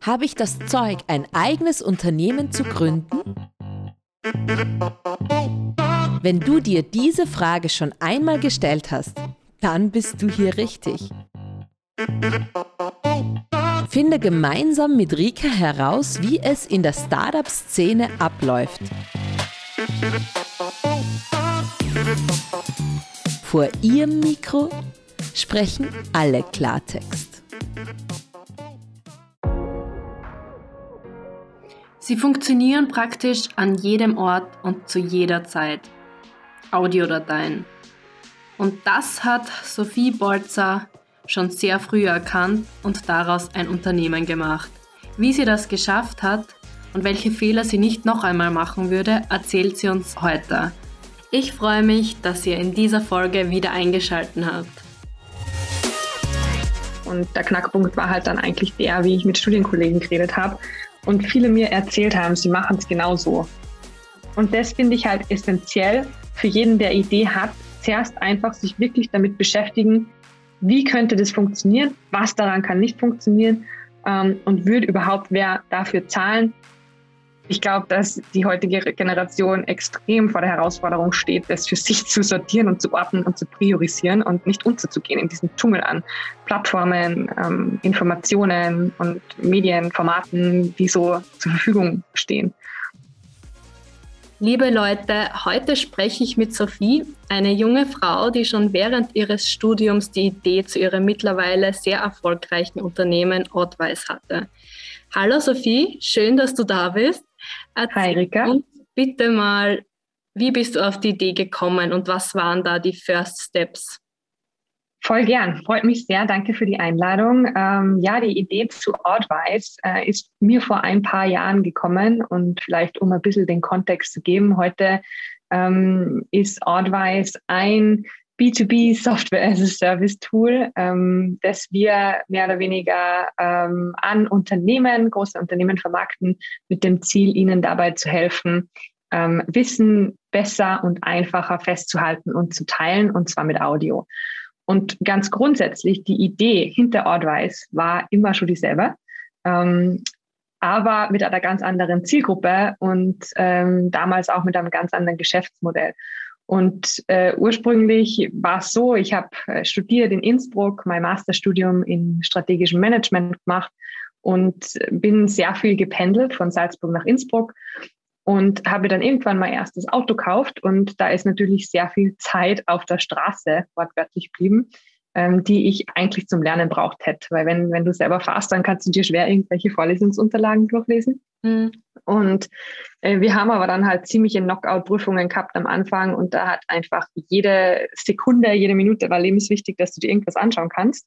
Habe ich das Zeug, ein eigenes Unternehmen zu gründen? Wenn du dir diese Frage schon einmal gestellt hast, dann bist du hier richtig. Finde gemeinsam mit Rika heraus, wie es in der Startup-Szene abläuft. Vor ihrem Mikro sprechen alle Klartext. Sie funktionieren praktisch an jedem Ort und zu jeder Zeit. Audiodateien. Und das hat Sophie Bolzer schon sehr früh erkannt und daraus ein Unternehmen gemacht. Wie sie das geschafft hat und welche Fehler sie nicht noch einmal machen würde, erzählt sie uns heute. Ich freue mich, dass ihr in dieser Folge wieder eingeschaltet habt. Und der Knackpunkt war halt dann eigentlich der, wie ich mit Studienkollegen geredet habe und viele mir erzählt haben, sie machen es genauso. Und das finde ich halt essentiell für jeden, der Idee hat, zuerst einfach sich wirklich damit beschäftigen, wie könnte das funktionieren, was daran kann nicht funktionieren ähm, und würde überhaupt wer dafür zahlen. Ich glaube, dass die heutige Generation extrem vor der Herausforderung steht, das für sich zu sortieren und zu ordnen und zu priorisieren und nicht unterzugehen in diesem Dschungel an Plattformen, ähm, Informationen und Medienformaten, die so zur Verfügung stehen. Liebe Leute, heute spreche ich mit Sophie, eine junge Frau, die schon während ihres Studiums die Idee zu ihrem mittlerweile sehr erfolgreichen Unternehmen Oddwise hatte. Hallo Sophie, schön, dass du da bist. Erzähl Hi Rika. uns bitte mal, wie bist du auf die Idee gekommen und was waren da die First Steps? Voll gern, freut mich sehr. Danke für die Einladung. Ähm, ja, die Idee zu Advice äh, ist mir vor ein paar Jahren gekommen und vielleicht um ein bisschen den Kontext zu geben, heute ähm, ist Advice ein B2B Software as a Service Tool, ähm, das wir mehr oder weniger ähm, an Unternehmen, große Unternehmen vermarkten, mit dem Ziel, ihnen dabei zu helfen, ähm, Wissen besser und einfacher festzuhalten und zu teilen, und zwar mit Audio. Und ganz grundsätzlich, die Idee hinter Ordwise war immer schon dieselbe, ähm, aber mit einer ganz anderen Zielgruppe und ähm, damals auch mit einem ganz anderen Geschäftsmodell. Und äh, ursprünglich war es so, ich habe äh, studiert in Innsbruck, mein Masterstudium in strategischem Management gemacht und bin sehr viel gependelt von Salzburg nach Innsbruck und habe dann irgendwann mein erstes Auto gekauft und da ist natürlich sehr viel Zeit auf der Straße wortwörtlich geblieben, ähm, die ich eigentlich zum Lernen braucht hätte, weil wenn, wenn du selber fährst, dann kannst du dir schwer irgendwelche Vorlesungsunterlagen durchlesen. Mhm. Und äh, wir haben aber dann halt ziemliche Knockout-Prüfungen gehabt am Anfang und da hat einfach jede Sekunde, jede Minute war lebenswichtig, dass du dir irgendwas anschauen kannst.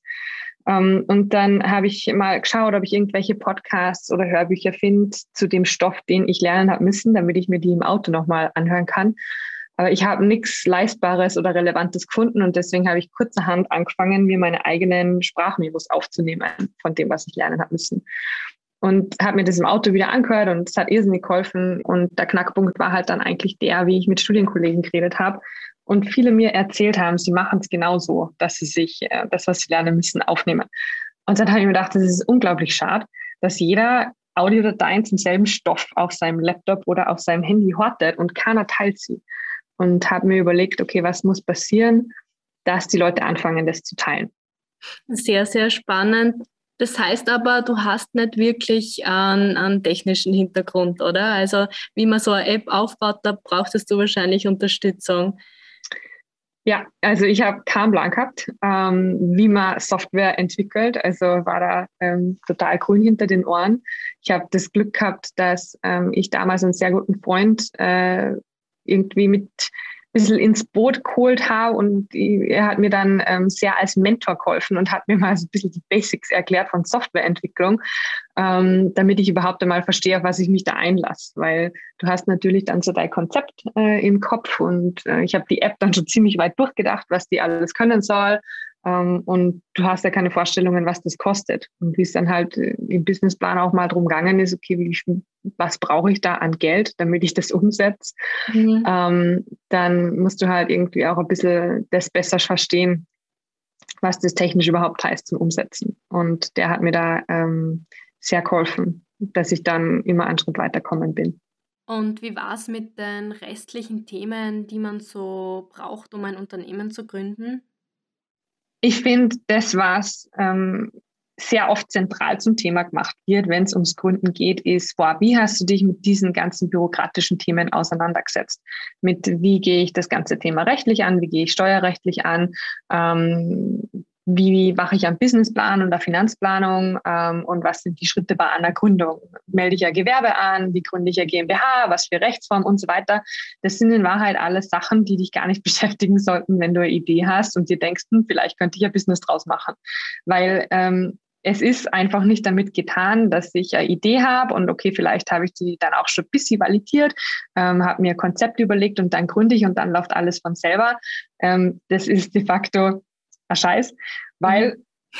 Ähm, und dann habe ich mal geschaut, ob ich irgendwelche Podcasts oder Hörbücher finde zu dem Stoff, den ich lernen habe müssen, damit ich mir die im Auto nochmal anhören kann. Aber ich habe nichts Leistbares oder Relevantes gefunden und deswegen habe ich kurzerhand angefangen, mir meine eigenen Sprachmemos aufzunehmen von dem, was ich lernen habe müssen. Und habe mir das im Auto wieder angehört und es hat irrsinnig geholfen. Und der Knackpunkt war halt dann eigentlich der, wie ich mit Studienkollegen geredet habe und viele mir erzählt haben, sie machen es genauso, dass sie sich äh, das, was sie lernen müssen, aufnehmen. Und dann habe ich mir gedacht, das ist unglaublich schade, dass jeder Audiodateien zum selben Stoff auf seinem Laptop oder auf seinem Handy hortet und keiner teilt sie. Und habe mir überlegt, okay, was muss passieren, dass die Leute anfangen, das zu teilen. Sehr, sehr spannend. Das heißt aber, du hast nicht wirklich einen, einen, technischen Hintergrund, oder? Also wie man so eine App aufbaut, da brauchtest du wahrscheinlich Unterstützung. Ja, also ich habe keinen Plan gehabt, ähm, wie man Software entwickelt. Also war da ähm, total grün hinter den Ohren. Ich habe das Glück gehabt, dass ähm, ich damals einen sehr guten Freund äh, irgendwie mit bisschen ins Boot geholt habe und er hat mir dann ähm, sehr als Mentor geholfen und hat mir mal so ein bisschen die Basics erklärt von Softwareentwicklung, ähm, damit ich überhaupt einmal verstehe, auf was ich mich da einlasse, weil du hast natürlich dann so dein Konzept äh, im Kopf und äh, ich habe die App dann schon ziemlich weit durchgedacht, was die alles können soll und du hast ja keine Vorstellungen, was das kostet. Und wie es dann halt äh, im Businessplan auch mal drum gegangen ist, okay, wie, was brauche ich da an Geld, damit ich das umsetze, mhm. ähm, dann musst du halt irgendwie auch ein bisschen das besser verstehen. was das technisch überhaupt heißt zum Umsetzen. Und der hat mir da ähm, sehr geholfen, dass ich dann immer einen Schritt weiterkommen bin. Und wie war es mit den restlichen Themen, die man so braucht, um ein Unternehmen zu gründen? Ich finde, das, was ähm, sehr oft zentral zum Thema gemacht wird, wenn es ums Gründen geht, ist, boah, wie hast du dich mit diesen ganzen bürokratischen Themen auseinandergesetzt? Mit wie gehe ich das ganze Thema rechtlich an, wie gehe ich steuerrechtlich an, ähm, wie mache ich einen Businessplan und eine Finanzplanung ähm, und was sind die Schritte bei einer Gründung? Melde ich ein Gewerbe an? Wie gründe ich eine GmbH? Was für Rechtsform und so weiter? Das sind in Wahrheit alles Sachen, die dich gar nicht beschäftigen sollten, wenn du eine Idee hast und dir denkst, hm, vielleicht könnte ich ein Business draus machen. Weil ähm, es ist einfach nicht damit getan, dass ich eine Idee habe und okay, vielleicht habe ich die dann auch schon ein bisschen validiert, ähm, habe mir Konzept überlegt und dann gründe ich und dann läuft alles von selber. Ähm, das ist de facto ein Scheiß, weil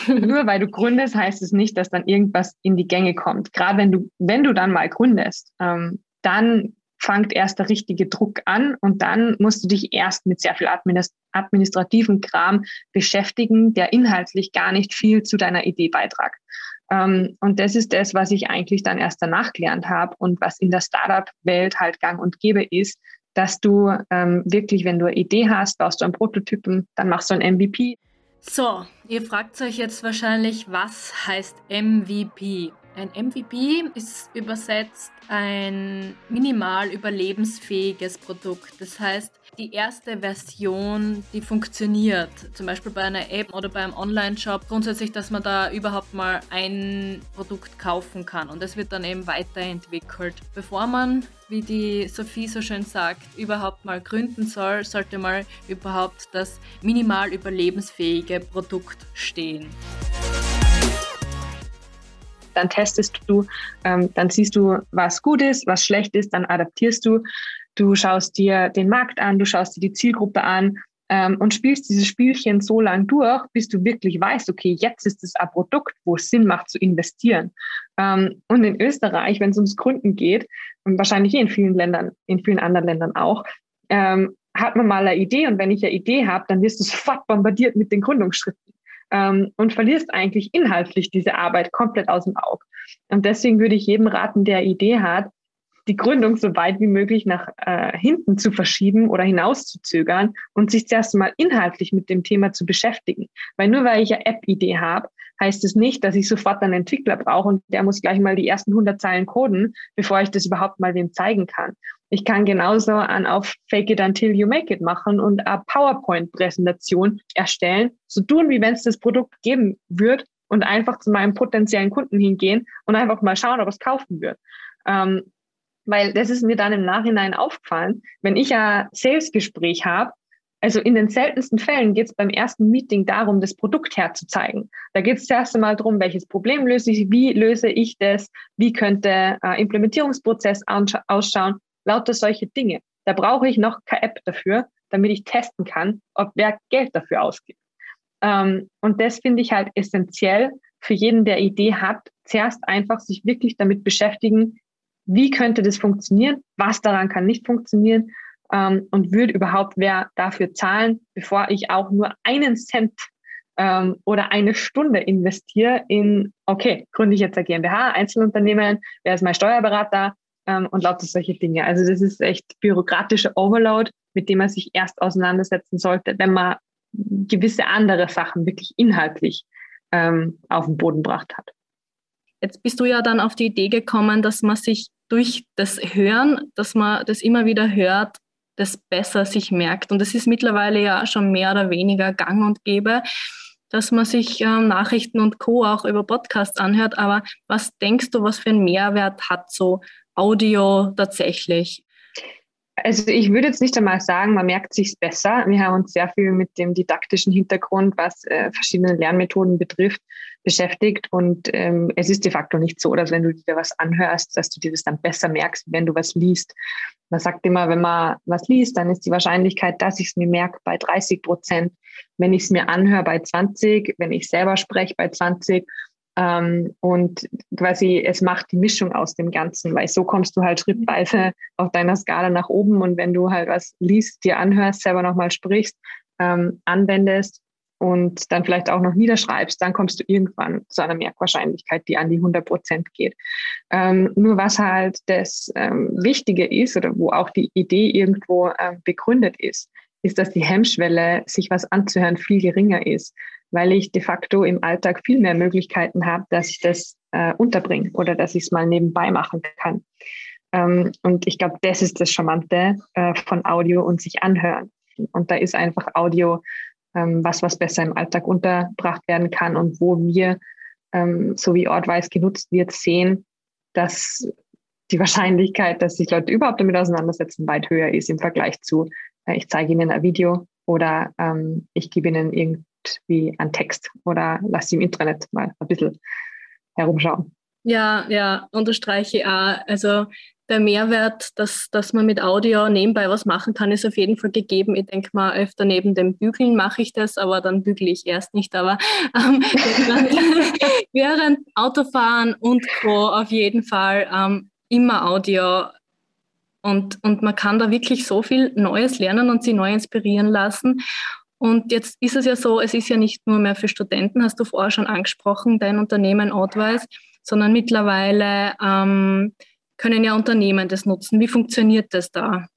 mhm. nur weil du gründest, heißt es nicht, dass dann irgendwas in die Gänge kommt. Gerade wenn du, wenn du dann mal gründest, ähm, dann fängt erst der richtige Druck an und dann musst du dich erst mit sehr viel administrativen Kram beschäftigen, der inhaltlich gar nicht viel zu deiner Idee beitragt. Ähm, und das ist das, was ich eigentlich dann erst danach gelernt habe und was in der Startup-Welt halt gang und gäbe ist, dass du ähm, wirklich, wenn du eine Idee hast, baust du einen Prototypen, dann machst du ein MVP. So, ihr fragt euch jetzt wahrscheinlich, was heißt MVP? Ein MVP ist übersetzt ein minimal überlebensfähiges Produkt. Das heißt, die erste Version, die funktioniert, zum Beispiel bei einer App oder beim Online-Shop, grundsätzlich, dass man da überhaupt mal ein Produkt kaufen kann und es wird dann eben weiterentwickelt. Bevor man, wie die Sophie so schön sagt, überhaupt mal gründen soll, sollte mal überhaupt das minimal überlebensfähige Produkt stehen dann testest du, ähm, dann siehst du, was gut ist, was schlecht ist, dann adaptierst du. Du schaust dir den Markt an, du schaust dir die Zielgruppe an ähm, und spielst dieses Spielchen so lang durch, bis du wirklich weißt, okay, jetzt ist es ein Produkt, wo es Sinn macht zu investieren. Ähm, und in Österreich, wenn es ums Gründen geht, wahrscheinlich in vielen Ländern, in vielen anderen Ländern auch, ähm, hat man mal eine Idee und wenn ich eine Idee habe, dann wirst du sofort bombardiert mit den Gründungsschritten ähm, und verlierst eigentlich inhaltlich diese Arbeit komplett aus dem Auge. Und deswegen würde ich jedem raten, der Idee hat, die Gründung so weit wie möglich nach äh, hinten zu verschieben oder hinauszuzögern und sich zuerst mal inhaltlich mit dem Thema zu beschäftigen. Weil nur weil ich eine App-Idee habe, heißt es nicht, dass ich sofort einen Entwickler brauche und der muss gleich mal die ersten 100 Zeilen coden, bevor ich das überhaupt mal wem zeigen kann. Ich kann genauso an auf Fake it until you make it machen und eine PowerPoint-Präsentation erstellen, so tun, wie wenn es das Produkt geben wird und einfach zu meinem potenziellen Kunden hingehen und einfach mal schauen, ob es kaufen wird. Ähm, weil das ist mir dann im Nachhinein aufgefallen, wenn ich ein Sales-Gespräch habe, also in den seltensten Fällen geht es beim ersten Meeting darum, das Produkt herzuzeigen. Da geht es zuerst einmal darum, welches Problem löse ich, wie löse ich das, wie könnte äh, Implementierungsprozess ausschauen, lauter solche Dinge. Da brauche ich noch keine App dafür, damit ich testen kann, ob wer Geld dafür ausgibt. Ähm, und das finde ich halt essentiell für jeden, der Idee hat, zuerst einfach sich wirklich damit beschäftigen, wie könnte das funktionieren, was daran kann nicht funktionieren ähm, und würde überhaupt wer dafür zahlen, bevor ich auch nur einen Cent ähm, oder eine Stunde investiere in, okay, gründe ich jetzt eine GmbH, Einzelunternehmen, wer ist mein Steuerberater ähm, und lauter solche Dinge. Also das ist echt bürokratische Overload, mit dem man sich erst auseinandersetzen sollte, wenn man gewisse andere Sachen wirklich inhaltlich ähm, auf den Boden gebracht hat. Jetzt bist du ja dann auf die Idee gekommen, dass man sich durch das Hören, dass man das immer wieder hört, das besser sich merkt. Und es ist mittlerweile ja schon mehr oder weniger gang und gäbe, dass man sich ähm, Nachrichten und Co. auch über Podcasts anhört. Aber was denkst du, was für einen Mehrwert hat so Audio tatsächlich? Also ich würde jetzt nicht einmal sagen, man merkt sich besser. Wir haben uns sehr viel mit dem didaktischen Hintergrund, was äh, verschiedene Lernmethoden betrifft, beschäftigt. Und ähm, es ist de facto nicht so, dass wenn du dir was anhörst, dass du dir das dann besser merkst, wenn du was liest. Man sagt immer, wenn man was liest, dann ist die Wahrscheinlichkeit, dass ich es mir merke, bei 30 Prozent. Wenn ich es mir anhöre, bei 20, wenn ich selber spreche, bei 20 ähm, und quasi es macht die Mischung aus dem Ganzen, weil so kommst du halt schrittweise auf deiner Skala nach oben und wenn du halt was liest, dir anhörst, selber nochmal sprichst, ähm, anwendest, und dann vielleicht auch noch niederschreibst, dann kommst du irgendwann zu einer Merkwahrscheinlichkeit, die an die 100 Prozent geht. Ähm, nur was halt das ähm, Wichtige ist oder wo auch die Idee irgendwo äh, begründet ist, ist, dass die Hemmschwelle, sich was anzuhören, viel geringer ist, weil ich de facto im Alltag viel mehr Möglichkeiten habe, dass ich das äh, unterbringe oder dass ich es mal nebenbei machen kann. Ähm, und ich glaube, das ist das Charmante äh, von Audio und sich anhören. Und da ist einfach Audio ähm, was, was besser im Alltag unterbracht werden kann und wo wir, ähm, so wie Ortwise genutzt wird, sehen, dass die Wahrscheinlichkeit, dass sich Leute überhaupt damit auseinandersetzen, weit höher ist im Vergleich zu, ich zeige ihnen ein Video oder ähm, ich gebe ihnen irgendwie einen Text oder lasse sie im Internet mal ein bisschen herumschauen. Ja, ja, unterstreiche auch. Also der Mehrwert, dass, dass man mit Audio nebenbei was machen kann, ist auf jeden Fall gegeben. Ich denke mal, öfter neben dem Bügeln mache ich das, aber dann bügle ich erst nicht. Aber ähm, während Autofahren und Co. auf jeden Fall ähm, immer Audio. Und, und man kann da wirklich so viel Neues lernen und sich neu inspirieren lassen. Und jetzt ist es ja so, es ist ja nicht nur mehr für Studenten, hast du vorher schon angesprochen, dein Unternehmen Outwise, sondern mittlerweile ähm, können ja Unternehmen das nutzen. Wie funktioniert das da?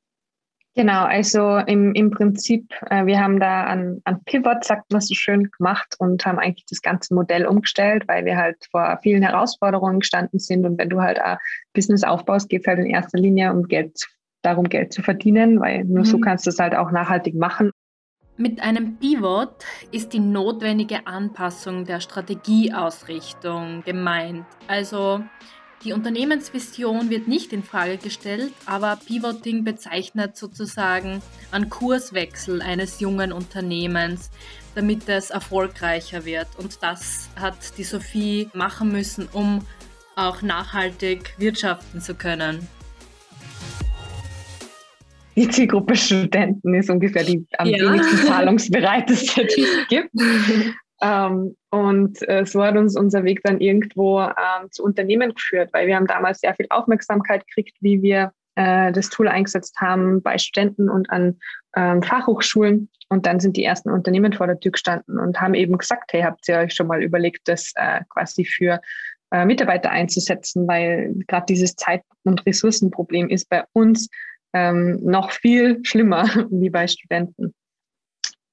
Genau, also im, im Prinzip, äh, wir haben da an, an Pivot, sagt man so schön, gemacht und haben eigentlich das ganze Modell umgestellt, weil wir halt vor vielen Herausforderungen gestanden sind. Und wenn du halt ein Business aufbaust, geht es halt in erster Linie um Geld, darum, Geld zu verdienen, weil nur mhm. so kannst du es halt auch nachhaltig machen. Mit einem Pivot ist die notwendige Anpassung der Strategieausrichtung gemeint. Also die Unternehmensvision wird nicht in Frage gestellt, aber Pivoting bezeichnet sozusagen einen Kurswechsel eines jungen Unternehmens, damit es erfolgreicher wird. Und das hat die Sophie machen müssen, um auch nachhaltig wirtschaften zu können. Die Zielgruppe Studenten ist ungefähr die am ja. wenigsten zahlungsbereiteste, die es gibt. Ähm, und äh, so hat uns unser Weg dann irgendwo ähm, zu Unternehmen geführt, weil wir haben damals sehr viel Aufmerksamkeit gekriegt, wie wir äh, das Tool eingesetzt haben bei Studenten und an ähm, Fachhochschulen. Und dann sind die ersten Unternehmen vor der Tür gestanden und haben eben gesagt, hey, habt ihr euch schon mal überlegt, das äh, quasi für äh, Mitarbeiter einzusetzen, weil gerade dieses Zeit- und Ressourcenproblem ist bei uns ähm, noch viel schlimmer wie bei Studenten.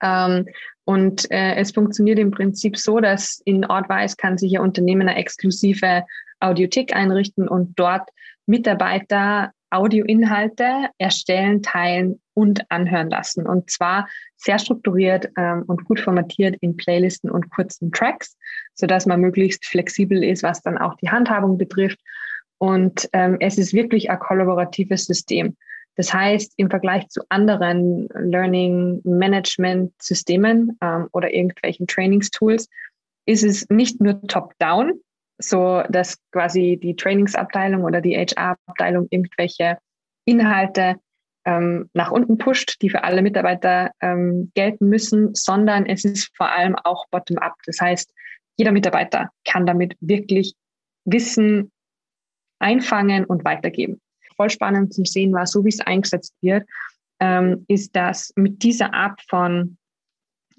Ähm, und äh, es funktioniert im Prinzip so, dass in Ortwise kann sich Ihr Unternehmen eine exklusive Audiothek einrichten und dort Mitarbeiter Audioinhalte erstellen, teilen und anhören lassen. Und zwar sehr strukturiert ähm, und gut formatiert in Playlisten und kurzen Tracks, sodass man möglichst flexibel ist, was dann auch die Handhabung betrifft. Und ähm, es ist wirklich ein kollaboratives System. Das heißt, im Vergleich zu anderen Learning Management Systemen ähm, oder irgendwelchen Trainingstools ist es nicht nur top-down, so dass quasi die Trainingsabteilung oder die HR-Abteilung irgendwelche Inhalte ähm, nach unten pusht, die für alle Mitarbeiter ähm, gelten müssen, sondern es ist vor allem auch bottom-up. Das heißt, jeder Mitarbeiter kann damit wirklich Wissen einfangen und weitergeben voll spannend zum Sehen war, so wie es eingesetzt wird, ähm, ist, dass mit dieser Art von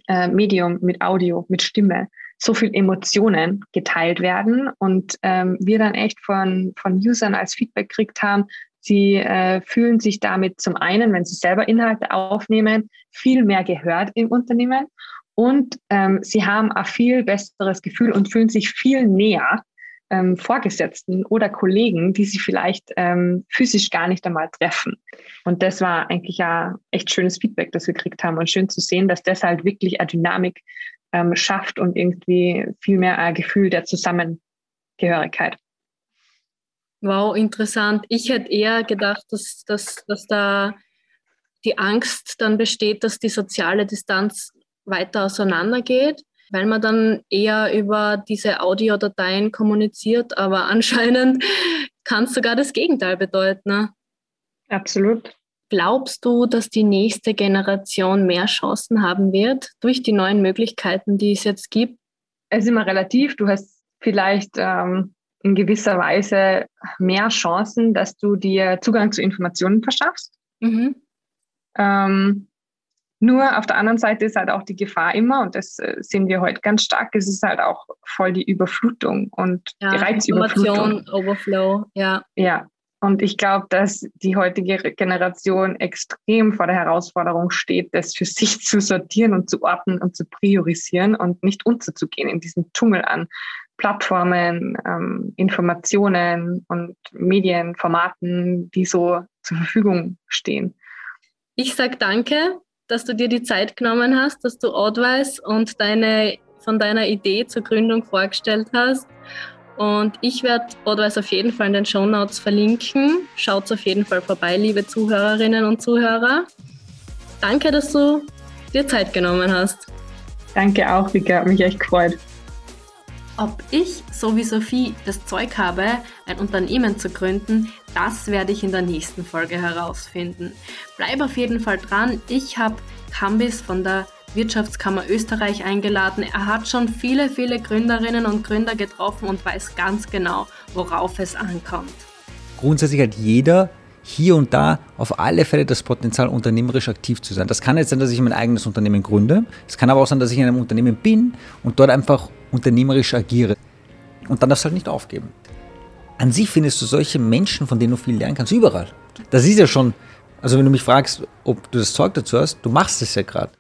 äh, Medium, mit Audio, mit Stimme, so viel Emotionen geteilt werden und ähm, wir dann echt von, von Usern als Feedback gekriegt haben, sie äh, fühlen sich damit zum einen, wenn sie selber Inhalte aufnehmen, viel mehr gehört im Unternehmen und ähm, sie haben ein viel besseres Gefühl und fühlen sich viel näher ähm, Vorgesetzten oder Kollegen, die sie vielleicht ähm, physisch gar nicht einmal treffen. Und das war eigentlich ja echt schönes Feedback, das wir gekriegt haben und schön zu sehen, dass das halt wirklich eine Dynamik ähm, schafft und irgendwie viel mehr ein Gefühl der Zusammengehörigkeit. Wow, interessant. Ich hätte eher gedacht, dass, dass, dass da die Angst dann besteht, dass die soziale Distanz weiter auseinandergeht weil man dann eher über diese Audiodateien kommuniziert, aber anscheinend kann es sogar das Gegenteil bedeuten. Ne? Absolut. Glaubst du, dass die nächste Generation mehr Chancen haben wird durch die neuen Möglichkeiten, die es jetzt gibt? Es ist immer relativ. Du hast vielleicht ähm, in gewisser Weise mehr Chancen, dass du dir Zugang zu Informationen verschaffst. Mhm. Ähm, Nur auf der anderen Seite ist halt auch die Gefahr immer, und das äh, sehen wir heute ganz stark, es ist halt auch voll die Überflutung und ja, die Reizüberflutung. Overflow, ja. Ja, und ich glaube, dass die heutige Generation extrem vor der Herausforderung steht, das für sich zu sortieren und zu ordnen und zu priorisieren und nicht unterzugehen in diesem Dschungel an Plattformen, ähm, Informationen und Medienformaten, die so zur Verfügung stehen. Ich sage danke, dass du dir die Zeit genommen hast, dass du Advice und deine, von deiner Idee zur Gründung vorgestellt hast. Und ich werde Advice auf jeden Fall in den Show Notes verlinken. Schaut auf jeden Fall vorbei, liebe Zuhörerinnen und Zuhörer. Danke, dass du dir Zeit genommen hast. Danke auch, Vika, hat mich echt gefreut. Ob ich, so wie Sophie, das Zeug habe, ein Unternehmen zu gründen, das werde ich in der nächsten Folge herausfinden. Bleib auf jeden Fall dran. Ich habe Kambis von der Wirtschaftskammer Österreich eingeladen. Er hat schon viele, viele Gründerinnen und Gründer getroffen und weiß ganz genau, worauf es ankommt. Grundsätzlich hat jeder hier und da auf alle Fälle das Potenzial, unternehmerisch aktiv zu sein. Das kann jetzt sein, dass ich mein eigenes Unternehmen gründe. Es kann aber auch sein, dass ich in einem Unternehmen bin und dort einfach unternehmerisch agiere. Und dann darfst du halt nicht aufgeben. An sich findest du solche Menschen, von denen du viel lernen kannst, überall. Das ist ja schon, also wenn du mich fragst, ob du das Zeug dazu hast, du machst es ja gerade.